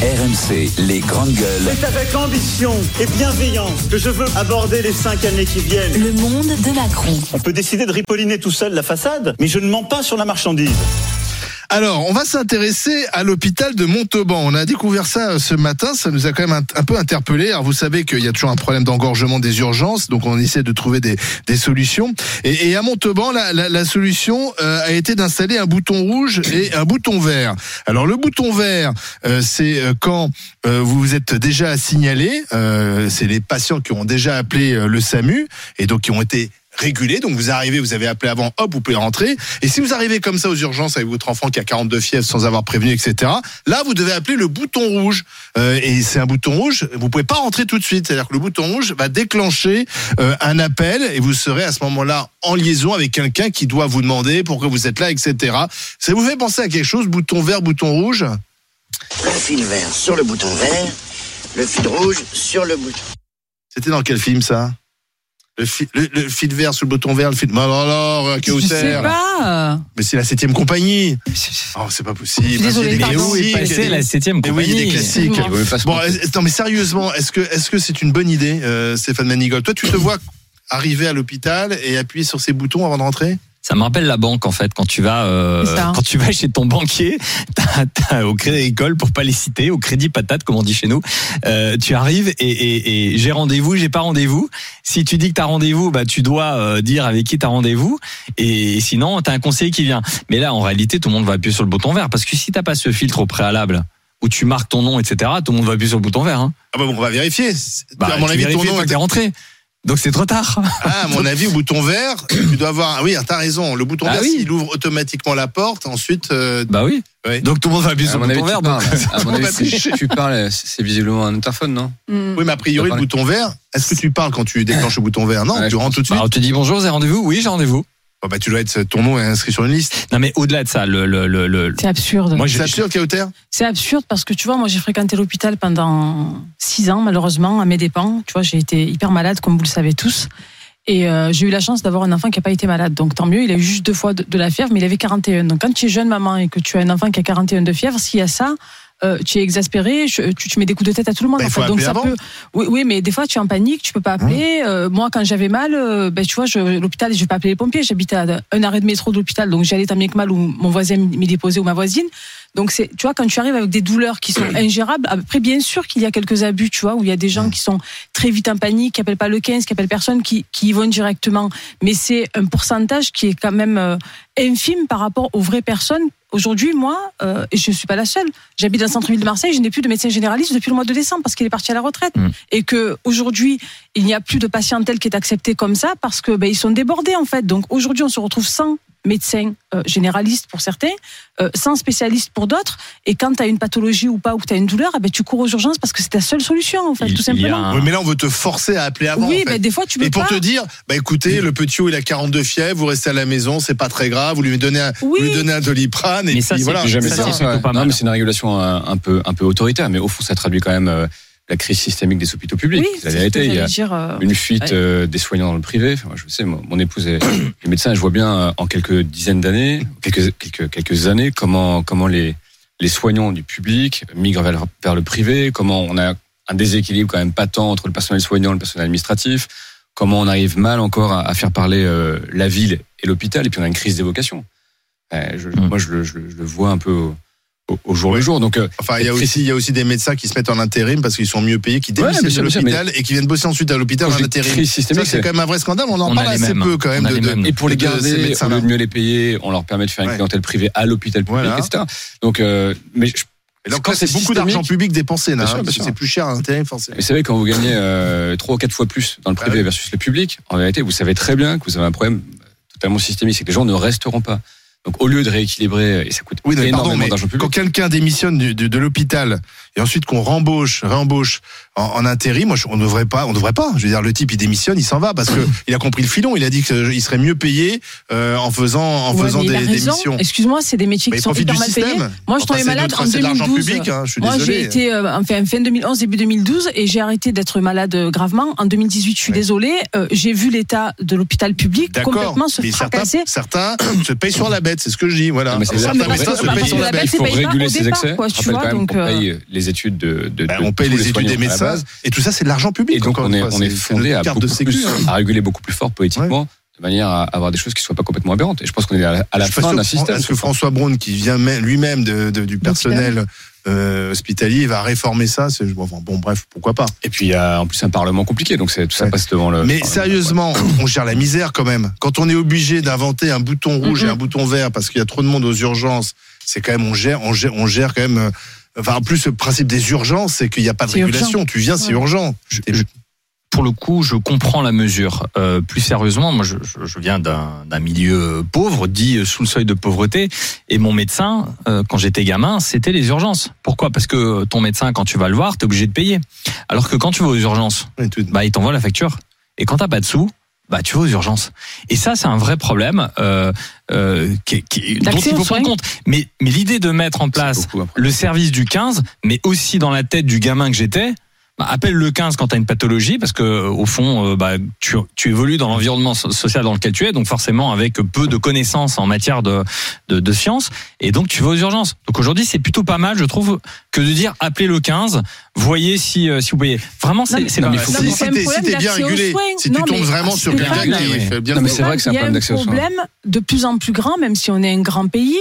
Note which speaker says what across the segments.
Speaker 1: RMC, les grandes gueules.
Speaker 2: C'est avec ambition et bienveillance que je veux aborder les cinq années qui viennent.
Speaker 3: Le monde de Macron.
Speaker 2: On peut décider de ripolliner tout seul la façade, mais je ne mens pas sur la marchandise.
Speaker 4: Alors, on va s'intéresser à l'hôpital de Montauban. On a découvert ça euh, ce matin, ça nous a quand même un, peu interpellé. Alors, vous savez qu'il y a toujours un problème d'engorgement des urgences, donc on essaie de trouver des, des solutions. Et, et à Montauban, la, la, la solution euh, a été d'installer un bouton rouge et un bouton vert. Alors, le bouton vert, euh, c'est euh, quand euh, vous vous êtes déjà signalé, euh, c'est les patients qui ont déjà appelé le SAMU et donc qui ont été régulé. Donc vous arrivez, vous avez appelé avant, hop, vous pouvez rentrer. Et si vous arrivez comme ça aux urgences avec votre enfant qui a 42 fièvres sans avoir prévenu, etc. Là, vous devez appeler le bouton rouge. Euh, et c'est un bouton rouge. Vous pouvez pas rentrer tout de suite. C'est-à-dire que le bouton rouge va déclencher euh, un appel et vous serez à ce moment-là en liaison avec quelqu'un qui doit vous demander pourquoi vous êtes là, etc. Ça vous fait penser à quelque chose Bouton vert, bouton rouge?
Speaker 5: Le fil vert sur le bouton vert, le fil rouge sur le bouton.
Speaker 4: C'était dans quel film ça? Le fil, le, le fil vert sur le bouton vert, le fil. Bah alors,
Speaker 6: Je sais pas.
Speaker 4: Mais c'est la septième compagnie. Oh, c'est pas possible. Il y a
Speaker 7: passer
Speaker 4: des-
Speaker 7: la septième
Speaker 4: Mais oui, il y a des
Speaker 7: compagnie.
Speaker 4: classiques. Bon, est- non, mais sérieusement, est-ce que est-ce que c'est une bonne idée, euh, Stéphane Manigol? Toi, tu te vois arriver à l'hôpital et appuyer sur ces boutons avant de rentrer?
Speaker 7: Ça me rappelle la banque en fait quand tu vas euh,
Speaker 6: ça.
Speaker 7: quand tu vas chez ton banquier t'as- t'as au Crédit Agricole pour pas les citer au Crédit Patate comme on dit chez nous euh, tu arrives et, et, et j'ai rendez-vous j'ai pas rendez-vous si tu dis que t'as rendez-vous bah tu dois euh, dire avec qui t'as rendez-vous et sinon t'as un conseiller qui vient mais là en réalité tout le monde va appuyer sur le bouton vert parce que si t'as pas ce filtre au préalable où tu marques ton nom etc tout le monde va appuyer sur le bouton vert hein.
Speaker 4: Ah bah bon, on va vérifier.
Speaker 7: bah,
Speaker 4: à mon
Speaker 7: tu
Speaker 4: avis, ton nom.
Speaker 7: t'es rentré donc c'est trop tard
Speaker 4: Ah, à mon avis, au bouton vert, tu dois avoir. Ah oui, t'as raison. Le bouton
Speaker 7: Ah
Speaker 4: vert,
Speaker 7: oui.
Speaker 4: il ouvre automatiquement la porte. Ensuite, euh,
Speaker 7: bah oui
Speaker 4: Ouais.
Speaker 7: donc tout le monde va appuyer sur le
Speaker 8: avis,
Speaker 7: bouton
Speaker 8: tu
Speaker 7: vert donc.
Speaker 8: À mon
Speaker 4: On
Speaker 8: avis, tu parles, c'est visiblement un interphone, non
Speaker 6: Hmm.
Speaker 4: oui, mais a priori, le bouton vert. Est-ce que tu parles quand tu déclenches le bouton vert? Non,
Speaker 8: Ouais,
Speaker 4: tu
Speaker 8: je
Speaker 4: rentres tout de suite.
Speaker 7: Bah, on te dit bonjour, vous avez rendez-vous Oui, j'ai rendez-vous.
Speaker 4: Oh, bah, tu dois être ton nom est inscrit sur une liste.
Speaker 7: Non, mais au-delà de ça, le, le, le, le-
Speaker 6: C'est absurde.
Speaker 7: moi,
Speaker 4: C'est absurde, Kauter
Speaker 6: C'est absurde parce que tu vois, moi j'ai fréquenté l'hôpital pendant six ans, malheureusement, à mes dépens. Tu vois, j'ai été hyper malade, comme vous le savez tous. Et euh, j'ai eu la chance d'avoir un enfant qui n'a pas été malade. Donc tant mieux, il a eu juste deux fois de, de la fièvre, mais il avait 41. Donc quand tu es jeune maman et que tu as un enfant qui a 41 de fièvre, s'il y a ça, euh, tu es exaspéré, je- tu, tu mets des coups de tête à tout le monde.
Speaker 4: Bah,
Speaker 6: en fait. Donc ça
Speaker 4: avant.
Speaker 6: peut. Oui, oui, mais des fois tu es en panique, tu peux pas appeler. Euh, moi, quand j'avais mal, euh, ben, tu vois, je, l'hôpital, je vais pas appeler les pompiers. J'habitais à un arrêt de métro de l'hôpital, donc j'allais tant bien que mal où mon voisin m'y déposait ou ma voisine. Donc c'est, tu vois, quand tu arrives avec des douleurs qui sont ingérables, après bien sûr qu'il y a quelques abus, tu vois, où il y a des gens qui sont très vite en panique, qui appellent pas le 15, qui appellent personne, qui, qui y vont directement. Mais c'est un pourcentage qui est quand même euh, infime par rapport aux vraies personnes. Aujourd'hui, moi, euh, et je suis pas la seule, j'habite dans le centre-ville de Marseille, je n'ai plus de médecin généraliste depuis le mois de décembre parce qu'il est parti à la retraite.
Speaker 7: Mm.
Speaker 6: Et que aujourd'hui, il n'y a plus de patientèle qui est acceptée comme ça parce que ben, ils sont débordés en fait. Donc aujourd'hui, on se retrouve sans médecins euh, généralistes pour certains, euh, sans spécialistes pour d'autres. Et quand tu as une pathologie ou pas, ou que tu as une douleur, eh ben, tu cours aux urgences parce que c'est ta seule solution, en fait,
Speaker 7: il-
Speaker 6: tout simplement.
Speaker 7: un-
Speaker 4: Oui, mais là, on veut te forcer à appeler avant.
Speaker 6: oui,
Speaker 4: en fait.
Speaker 6: mais des fois, tu peux
Speaker 4: Et pour
Speaker 6: pas.
Speaker 4: te dire, bah écoutez, le petit haut, il a 42 fièvres, vous restez à la maison, c'est pas très grave, vous lui donnez un,
Speaker 6: Oui.
Speaker 4: vous lui donnez un doliprane, et
Speaker 7: Mais ça,
Speaker 4: puis voilà.
Speaker 8: Jamais
Speaker 7: ça,
Speaker 8: ça, ça,
Speaker 7: pas
Speaker 8: Non, mais c'est une régulation un, un peu, un peu autoritaire. Mais au fond, ça traduit quand même euh, la crise systémique des hôpitaux publics.
Speaker 6: Oui,
Speaker 8: c'est la vérité. Il y a
Speaker 6: dire, euh,
Speaker 8: une fuite
Speaker 6: ouais.
Speaker 8: euh, des soignants dans le privé. Enfin, moi, je sais, mon, mon épouse est, est médecin. et Je vois bien euh, en quelques dizaines d'années, quelques, quelques, quelques années, comment, comment les, les soignants du public migrent vers, vers le privé, comment on a un déséquilibre quand même patent entre le personnel soignant et le personnel administratif, comment on arrive mal encore à, à faire parler euh, la ville et l'hôpital, et puis on a une crise des vocations. Euh, je-
Speaker 7: Mm.
Speaker 8: Moi, je le, je le- je le vois un peu au, au- jour le jour. Donc, euh,
Speaker 4: Enfin, il y a aussi, il y a aussi des médecins qui se mettent en intérim parce qu'ils sont mieux payés, qui
Speaker 8: Ouais,
Speaker 4: démissionnent
Speaker 8: bien sûr,
Speaker 4: l'hôpital et qui viennent bosser ensuite à l'hôpital en intérim. c'est
Speaker 8: c'est-
Speaker 4: quand même un vrai scandale. On en
Speaker 7: On
Speaker 4: parle assez
Speaker 7: mêmes.
Speaker 4: peu quand même de, de-.
Speaker 8: Et pour les garder, au lieu de mieux les payer, on leur permet de faire une
Speaker 4: Ouais.
Speaker 8: clientèle privée à l'hôpital public,
Speaker 4: Voilà.
Speaker 8: etc. Donc, euh, mais je-
Speaker 4: donc
Speaker 8: quand
Speaker 4: c'est beaucoup d'argent public dépensé, là, hein, c'est plus cher à l'intérim, forcément.
Speaker 8: Vous savez, quand vous gagnez euh, trois ou quatre fois plus dans le privé
Speaker 4: Ah oui.
Speaker 8: versus le public, en vérité, vous savez très bien que vous avez un problème totalement systémique, c'est que les gens ne resteront pas. Donc, au lieu de rééquilibrer, et ça coûte
Speaker 4: Oui,
Speaker 8: énormément d'argent public.
Speaker 4: quand quelqu'un démissionne du- de, de l'hôpital et ensuite qu'on rembauche, réembauche en, en intérim, moi, je- on ne devrait pas, on devrait pas. Je veux dire, le type, il démissionne, il s'en va parce que il a compris le filon. Il a dit qu'il serait mieux payé euh, en faisant, en
Speaker 6: Ouais,
Speaker 4: faisant des, des missions.
Speaker 6: Excuse-moi, c'est des métiers
Speaker 4: Mais
Speaker 6: qui sont hyper
Speaker 4: du
Speaker 6: mal payés.
Speaker 4: système.
Speaker 6: Moi, je tombais malade en
Speaker 4: c'est de l'argent
Speaker 6: 2012.
Speaker 4: public, hein, je suis
Speaker 6: Moi,
Speaker 4: désolé.
Speaker 6: j'ai été euh, enfin, fin 2011, début 2012, et j'ai arrêté d'être malade euh, gravement. En 2018, je suis désolée. euh, j'ai vu l'état de l'hôpital public complètement se
Speaker 4: Mais certains,
Speaker 6: fracasser.
Speaker 4: certains se payent sur la bête, c'est ce que je dis. Voilà.
Speaker 6: Parce parce
Speaker 8: Il faut réguler ses excès. qu'on
Speaker 6: euh,
Speaker 8: paye les études de,
Speaker 4: Ben, on paye les études des médecins et tout ça c'est de l'argent public.
Speaker 8: Et donc on est, on fondé à
Speaker 4: carte
Speaker 8: beaucoup
Speaker 4: de sécu.
Speaker 8: plus, à réguler beaucoup plus fort politiquement, de manière à avoir des choses qui soient pas complètement aberrantes. Et je pense qu'on est à la, à la fin d'un
Speaker 4: que-
Speaker 8: système.
Speaker 4: Est-ce que François Braun, qui vient même- lui-même du personnel euh, hospitalier, va réformer ça C'est- bon, bon, bref, pourquoi pas.
Speaker 8: Et puis il y a en plus un parlement compliqué, donc c'est tout ça
Speaker 4: Ouais.
Speaker 8: passe devant le.
Speaker 4: Mais sérieusement, on gère la misère quand même. Quand on est obligé d'inventer un bouton rouge et un bouton vert parce qu'il y a trop de monde aux urgences, c'est quand même on gère, on gère, on gère quand même. euh, Enfin, en plus, le principe des urgences, c'est qu'il n'y a pas de
Speaker 6: C'est
Speaker 4: régulation. Tu viens, c'est
Speaker 6: Ouais.
Speaker 4: urgent.
Speaker 7: Je- je- pour le coup, je comprends la mesure. Euh, plus sérieusement, moi, je, je- je viens d'un d'un milieu pauvre, dit euh, sous le seuil de pauvreté, et mon médecin, euh, quand j'étais gamin, c'était les urgences. Pourquoi? Parce que ton médecin, quand tu vas le voir, t'es obligé de payer. Alors que quand tu vas aux urgences,
Speaker 4: tout-
Speaker 7: bah, il t'envoie la facture. Et quand t'as pas de sous, bah, tu vas aux urgences. Et ça, c'est un vrai problème euh, euh, qui, qui- dont il faut prendre compte. Mais, mais l'idée de mettre en place le service du 15, mais aussi dans la tête du gamin que j'étais. Bah, appelle le 15 quand tu as une pathologie parce que au fond euh, bah, tu, tu évolues dans l'environnement so- social dans lequel tu es donc forcément avec peu de connaissances en matière de, de, de sciences et donc tu vas aux urgences. Donc aujourd'hui c'est plutôt pas mal je trouve que de dire appelez le 15 voyez si euh, si vous voyez vraiment c'est c'est
Speaker 8: non,
Speaker 7: pas-
Speaker 8: mais il faut-
Speaker 6: Non,
Speaker 4: Si, t'es bien
Speaker 6: d'accès aux
Speaker 4: régulé, si
Speaker 6: Non,
Speaker 4: tu tombes
Speaker 6: mais
Speaker 4: vraiment sur quelqu'un qui fait bien
Speaker 8: Non, mais
Speaker 4: le
Speaker 8: c'est vrai que c'est un
Speaker 6: Il y a
Speaker 8: problème d'accès aux soins.
Speaker 6: problème de plus en plus grand, même si on est un grand pays,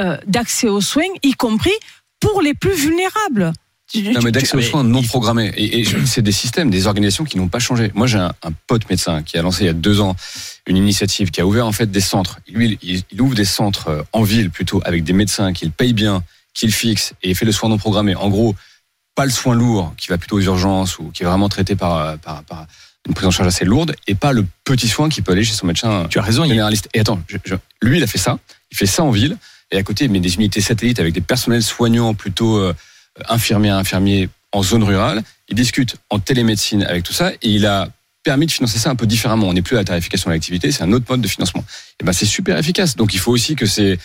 Speaker 6: euh, d'accès aux soins, y compris pour les plus vulnérables. Tu-
Speaker 8: Non, mais d'accès aux soins non programmés. Et, c'est des systèmes, des organisations qui n'ont pas changé. Moi, j'ai un, un pote médecin qui a lancé il y a deux ans une initiative qui a ouvert en fait des centres. Lui, il, il ouvre des centres euh, en ville plutôt avec des médecins qu'il paye bien, qu'il fixe et il fait le soin non programmé. En gros, pas le soin lourd qui va plutôt aux urgences ou qui est vraiment traité par, euh, par, par une prise en charge assez lourde et pas le petit soin qui peut aller chez son médecin
Speaker 7: tu as raison il
Speaker 8: généraliste. Et attends, je- je- lui, il a fait ça. Il fait ça en ville. Et à côté, il met des unités satellites avec des personnels soignants plutôt euh, infirmiers, infirmiers en zone rurale. Il discute en télémédecine avec tout ça. Et il a permis de financer ça un peu différemment. On n'est plus à la tarification de l'activité, c'est un autre mode de financement. Et ben, c'est super efficace. Donc, il faut aussi que ces,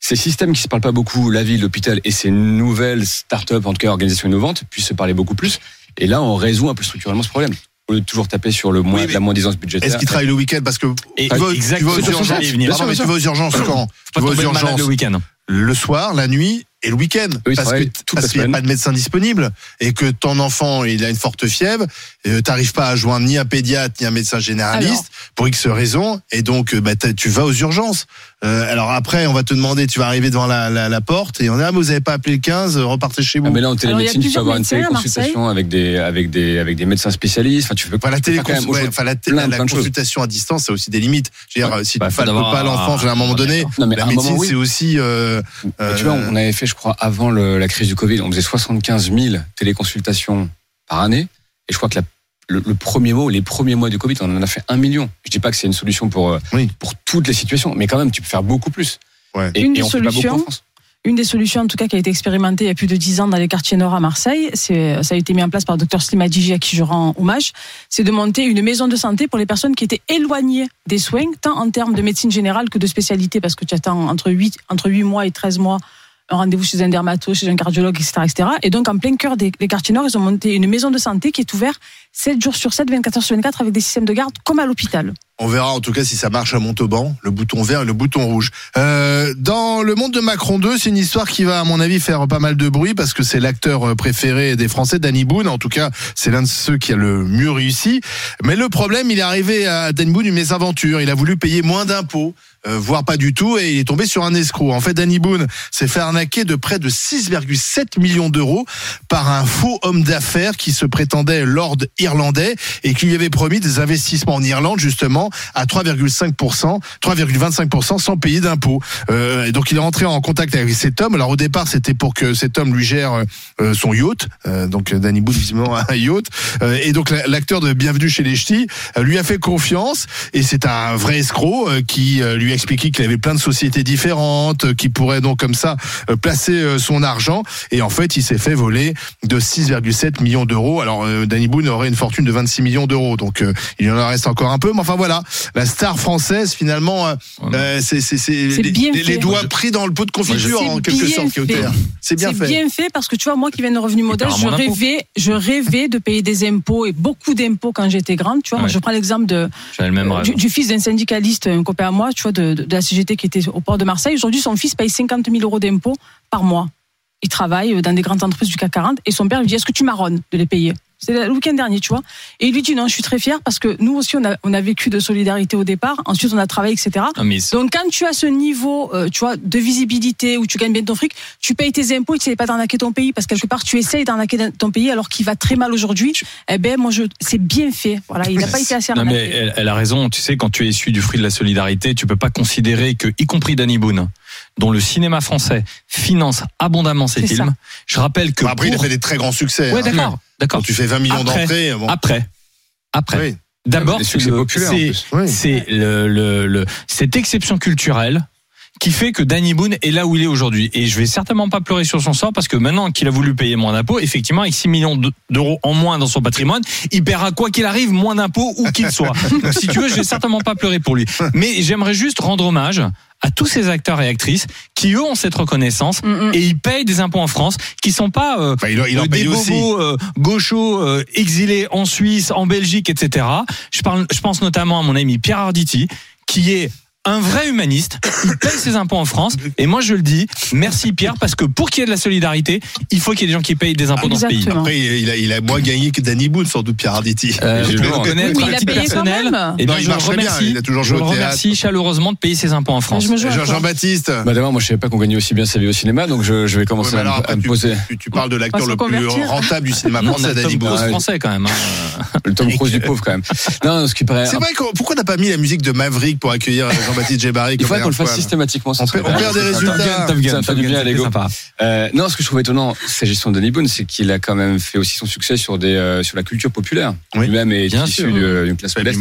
Speaker 8: ces systèmes qui se parlent pas beaucoup, la ville, l'hôpital et ces nouvelles start-up, en tout cas organisations innovantes, puissent se parler beaucoup plus. Et là, on résout un peu structurellement ce problème. Au lieu de toujours taper sur le moins,
Speaker 4: Oui,
Speaker 8: la moins-disance budgétaire.
Speaker 4: Est-ce qu'il travaille le week-end? Parce que
Speaker 7: Et-
Speaker 4: tu vas, aux urgences. quand Tu vas aux urgences
Speaker 7: le week-end
Speaker 4: le soir, la nuit et le week-end.
Speaker 8: Ils
Speaker 4: parce que parce
Speaker 8: la
Speaker 4: qu'il n'y a pas de médecin disponible et que ton enfant il a une forte fièvre, euh, t'arrives pas à joindre ni un pédiatre ni un médecin généraliste
Speaker 6: Alors.
Speaker 4: pour X raison et donc euh, bah, tu vas aux urgences. Euh, alors après on va te demander, tu vas arriver devant la, la, la porte et on dit ah mais vous avez pas appelé le 15, euh, repartez chez vous.
Speaker 8: Ah, mais là, en télémédecine, tu peux avoir une téléconsultation avec des, avec des, avec des médecins spécialistes. Enfin, tu peux
Speaker 4: Enfin, la,
Speaker 8: tu peux faire quand même
Speaker 4: télécons- ouais, enfin, la,
Speaker 8: plein,
Speaker 4: la
Speaker 8: plein
Speaker 4: consultation à distance, ça a aussi des limites. Je veux dire,
Speaker 8: Ouais.
Speaker 4: si
Speaker 7: Bah,
Speaker 4: tu ne pas l'enfant, à un moment donné,
Speaker 8: Non, mais à
Speaker 4: la médecine,
Speaker 8: oui.
Speaker 4: c'est aussi.
Speaker 8: Mais tu vois, on avait fait, je crois, avant le- la crise du Covid, on faisait 75 000 téléconsultations par année. Et je crois que la- le, le premier mois, les premiers mois du Covid, on en a fait un million. Je dis pas que c'est une solution pour, euh,
Speaker 4: Oui.
Speaker 8: pour toutes les situations, mais quand même, tu peux faire beaucoup plus.
Speaker 4: Ouais.
Speaker 8: Et,
Speaker 6: Une
Speaker 8: et
Speaker 6: des
Speaker 8: on fait pas beaucoup en
Speaker 6: solutions,
Speaker 8: France.
Speaker 6: Une des solutions, en tout cas, qui a été expérimentée il y a plus de 10 ans dans les quartiers nord à Marseille, c'est, ça a été mis en place par le docteur Slimadiji, à qui je rends hommage, c'est de monter une maison de santé pour les personnes qui étaient éloignées des soins, tant en termes de médecine générale que de spécialité, parce que tu attends entre 8, entre 8 mois et 13 mois un rendez-vous chez un dermato, chez un cardiologue, etc., etc. Et donc, en plein cœur des, des quartiers nord, ils ont monté une maison de santé qui est ouverte 7 jours sur 7, 24 heures sur 24, avec des systèmes de garde comme à l'hôpital.
Speaker 4: On verra en tout cas si ça marche à Montauban, le bouton vert et le bouton rouge. Euh, dans le monde de Macron 2, c'est une histoire qui va à mon avis faire pas mal de bruit parce que c'est l'acteur euh, préféré des Français, Danny Boone. En tout cas, c'est l'un de ceux qui a le mieux réussi. Mais le problème, il est arrivé à Danny Boone une mésaventure. Il a voulu payer moins d'impôts. Euh, voire pas du tout, et il est tombé sur un escroc. En fait, Danny Boone s'est fait arnaquer de près de 6,7 millions d'euros par un faux homme d'affaires qui se prétendait lord irlandais et qui lui avait promis des investissements en Irlande justement à 3,5%, 3,25% sans payer d'impôts. Euh, donc il est rentré en contact avec cet homme. Alors au départ c'était pour que cet homme lui gère euh, son yacht. Euh, donc Danny Boone visiblement un yacht. Euh, et donc la- l'acteur de Bienvenue chez les Ch'tis lui a fait confiance et c'est un vrai escroc qui lui a expliqué qu'il avait plein de sociétés différentes, qui pourrait donc comme ça euh, placer euh, son argent. Et en fait il s'est fait voler de 6,7 millions d'euros. Alors euh, Danny Boone aurait une fortune de 26 millions d'euros. Donc euh, il en reste encore un peu. Mais enfin voilà, la star française finalement, euh, euh, c'est c'est- c'est
Speaker 6: C'est
Speaker 4: les,
Speaker 6: bien
Speaker 4: les- doigts pris dans le pot de confiture
Speaker 6: C'est
Speaker 4: en quelque
Speaker 6: bien
Speaker 4: sorte. C'est bien
Speaker 6: C'est
Speaker 4: fait.
Speaker 6: bien fait parce que tu vois, moi qui viens de revenu modeste,
Speaker 7: paiera
Speaker 6: je rêvais, je rêvais de payer des impôts et beaucoup d'impôts quand j'étais grande. Tu vois, moi je prends l'exemple de
Speaker 7: le même
Speaker 6: euh, du, du fils d'un syndicaliste, un copain à moi, tu vois, de, de, la CGT qui était au port de Marseille. Aujourd'hui, son fils paye 50 000 euros d'impôts par mois. Il travaille dans des grandes entreprises du CAC 40 et son père lui dit Est-ce que tu marronnes de les payer? C'est le week-end dernier, tu vois. Et il lui dit Non, je suis très fier parce que nous aussi, on a, on a vécu de solidarité au départ. Ensuite, on a travaillé, etc.
Speaker 7: Non, mais
Speaker 6: Donc, quand tu as ce niveau, euh, tu vois, de visibilité où tu gagnes bien ton fric, tu payes tes impôts et tu ne pas d'arnaquer ton pays parce que quelque part, tu essayes d'arnaquer ton pays alors qu'il va très mal aujourd'hui. Eh ben, moi, je, c'est bien fait. Voilà, il n'a pas été assez
Speaker 7: Non
Speaker 6: arnaqué.
Speaker 7: mais elle, elle a raison. Tu sais, quand tu es issu du fruit de la solidarité, tu peux pas considérer que, y compris Danny Boone, dont le cinéma français finance abondamment ses films.
Speaker 6: ça.
Speaker 7: Je rappelle que
Speaker 4: après, il a fait des très grands succès.
Speaker 7: ouais,
Speaker 4: hein.
Speaker 7: d'accord,
Speaker 4: Quand
Speaker 7: d'accord.
Speaker 4: tu fais 20 millions
Speaker 7: Après,
Speaker 4: d'entrées, bon.
Speaker 7: Après, après.
Speaker 4: Oui.
Speaker 7: D'abord, c'est.
Speaker 4: Oui.
Speaker 7: c'est le, le, le- cette exception culturelle qui fait que Danny Boone est là où il est aujourd'hui. Et je vais certainement pas pleurer sur son sort parce que maintenant qu'il a voulu payer moins d'impôts, effectivement, avec 6 millions de- d'euros en moins dans son patrimoine, il paiera quoi qu'il arrive moins d'impôts où qu'il soit. Donc, si tu veux, je vais certainement pas pleurer pour lui. Mais j'aimerais juste rendre hommage à tous ces acteurs et actrices qui eux ont cette reconnaissance
Speaker 6: Mm, mm.
Speaker 7: et ils payent des impôts en France qui sont pas euh,
Speaker 4: Bah, il, il en
Speaker 7: euh, des bobos euh, gauchos euh, exilés en Suisse, en Belgique, etc. Je, parle, je pense notamment à mon ami Pierre Arditi, qui est un vrai humaniste. Il paye ses impôts en France. Et moi, je le dis, merci Pierre, parce que pour qu'il y ait de la solidarité, il faut qu'il y ait des gens qui payent des impôts dans ce pays.
Speaker 4: Après, il a, il a moins gagné que Danny Boone, sans doute, Pierre Arditi.
Speaker 7: Euh, je le
Speaker 6: Oui, il
Speaker 7: personnel. Et
Speaker 4: Non,
Speaker 7: bien,
Speaker 4: il
Speaker 7: je le
Speaker 4: marche très bien,
Speaker 7: remercie,
Speaker 4: il a toujours
Speaker 7: je
Speaker 4: joué
Speaker 7: le
Speaker 4: au théâtre.
Speaker 7: remercie chaleureusement de payer ses impôts en France.
Speaker 6: Je.
Speaker 8: Bah d'abord, moi je savais pas qu'on gagnait aussi bien sa vie au cinéma, donc je, je vais commencer à,
Speaker 4: alors,
Speaker 8: me-
Speaker 4: après,
Speaker 8: à me
Speaker 4: tu,
Speaker 8: poser
Speaker 4: tu, tu parles de l'acteur
Speaker 6: On
Speaker 4: le plus rentable du cinéma
Speaker 7: Non, on
Speaker 4: français, Danny
Speaker 7: Tom
Speaker 4: Boone.
Speaker 7: Français quand même. hein.
Speaker 8: le Tom Cruise du pauvre quand même. Non, ce qui paraît.
Speaker 4: C'est vrai que pourquoi t'as pas mis la musique de Maverick pour accueillir
Speaker 8: Il faudrait qu'on le fasse systématiquement. ça
Speaker 4: On perd- des résultats.
Speaker 8: Ça fait du bien à l'ego. Euh, non, ce que je trouve étonnant, sa gestion de Danny Boone, c'est qu'il a quand même fait aussi son succès sur des euh, sur la culture populaire.
Speaker 4: Oui.
Speaker 8: Lui-même est
Speaker 7: Bien
Speaker 8: issu
Speaker 7: sûr.
Speaker 8: de- d'une classe modeste.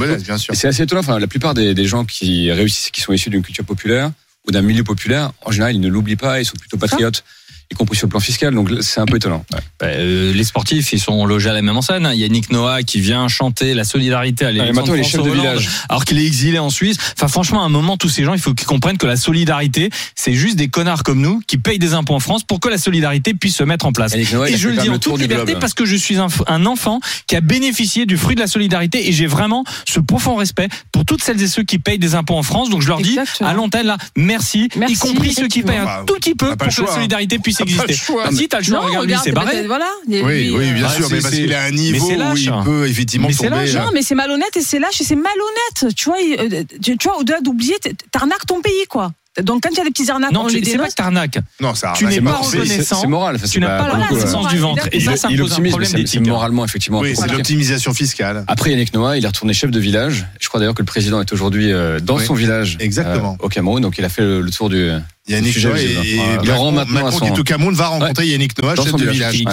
Speaker 8: c'est assez étonnant. Enfin, la plupart des, des gens qui réussissent, qui sont issus d'une culture populaire ou d'un milieu populaire, en général, ils ne l'oublient pas. Ils sont plutôt patriotes, y compris sur le plan fiscal. Donc c'est un peu étonnant. Ouais.
Speaker 7: Bah, euh, les sportifs, ils sont logés à la même enseigne. hein. Il y a Nick Noah qui vient chanter la solidarité à
Speaker 8: Et
Speaker 7: l'élection
Speaker 8: maintenant,
Speaker 7: de Hollande,
Speaker 8: village.
Speaker 7: alors qu'il est exilé en Suisse. Enfin, franchement, à un moment, tous ces gens, il faut qu'ils comprennent que la solidarité, c'est juste des connards comme nous qui payent des impôts en France pour que la solidarité puisse se mettre en place.
Speaker 8: Et Noah,
Speaker 7: je le dis en toute liberté
Speaker 8: globe.
Speaker 7: parce que je suis un, un enfant qui a bénéficié du fruit de la solidarité et j'ai vraiment ce profond respect pour toutes celles et ceux qui payent des impôts en France. Donc je leur dis
Speaker 6: Exactement.
Speaker 7: à l'antenne là, merci,
Speaker 6: Merci,
Speaker 7: y compris ceux qui payent un tout petit peu pour que la
Speaker 4: hein.
Speaker 7: solidarité puisse
Speaker 4: Le
Speaker 7: exister.
Speaker 4: choix.
Speaker 7: Ah, si t'as le choix,
Speaker 6: Non,
Speaker 7: regarde lui, c'est barré.
Speaker 6: Voilà.
Speaker 4: Oui,
Speaker 6: Lui,
Speaker 4: oui, bien
Speaker 7: Ah,
Speaker 4: sûr, mais parce
Speaker 7: c'est-
Speaker 4: qu'il à un niveau
Speaker 7: c'est
Speaker 4: où il peut effectivement
Speaker 7: Mais c'est
Speaker 4: tomber.
Speaker 7: lâche,
Speaker 6: Non, mais c'est malhonnête et c'est lâche et c'est malhonnête. Tu vois, euh, tu vois, au-delà d'oublier, t'arnaques ton pays, quoi. Donc quand il y a des petits arnaques,
Speaker 7: Non,
Speaker 6: on
Speaker 7: tu-
Speaker 6: les
Speaker 7: c'est pas
Speaker 6: dénonce.
Speaker 7: que t'arnaques.
Speaker 4: Non, ça
Speaker 7: Tu n'es
Speaker 4: c'est
Speaker 7: pas reconnaissant.
Speaker 8: C'est c'est moral.
Speaker 7: Tu n'as
Speaker 8: pas-
Speaker 7: la connaissance du ventre. Et
Speaker 8: il,
Speaker 7: ça, ça pose un
Speaker 8: optimise,
Speaker 7: problème
Speaker 8: mais c'est- moralement effectivement.
Speaker 4: Oui, c'est l'optimisation fiscale.
Speaker 8: Après Yannick Noah, il est retourné chef de village. Je crois d'ailleurs que le président est aujourd'hui euh, dans
Speaker 4: Oui,
Speaker 8: son village,
Speaker 4: exactement.
Speaker 8: euh, au Cameroun. Donc il a fait le, le tour du.
Speaker 4: Yannick Noah et, Macron,
Speaker 8: rend maintenant à son-
Speaker 4: au Cameroun va rencontrer Yannick Noah,
Speaker 8: Dans
Speaker 4: chef
Speaker 8: son
Speaker 4: de
Speaker 8: village.
Speaker 4: village.
Speaker 7: Qui,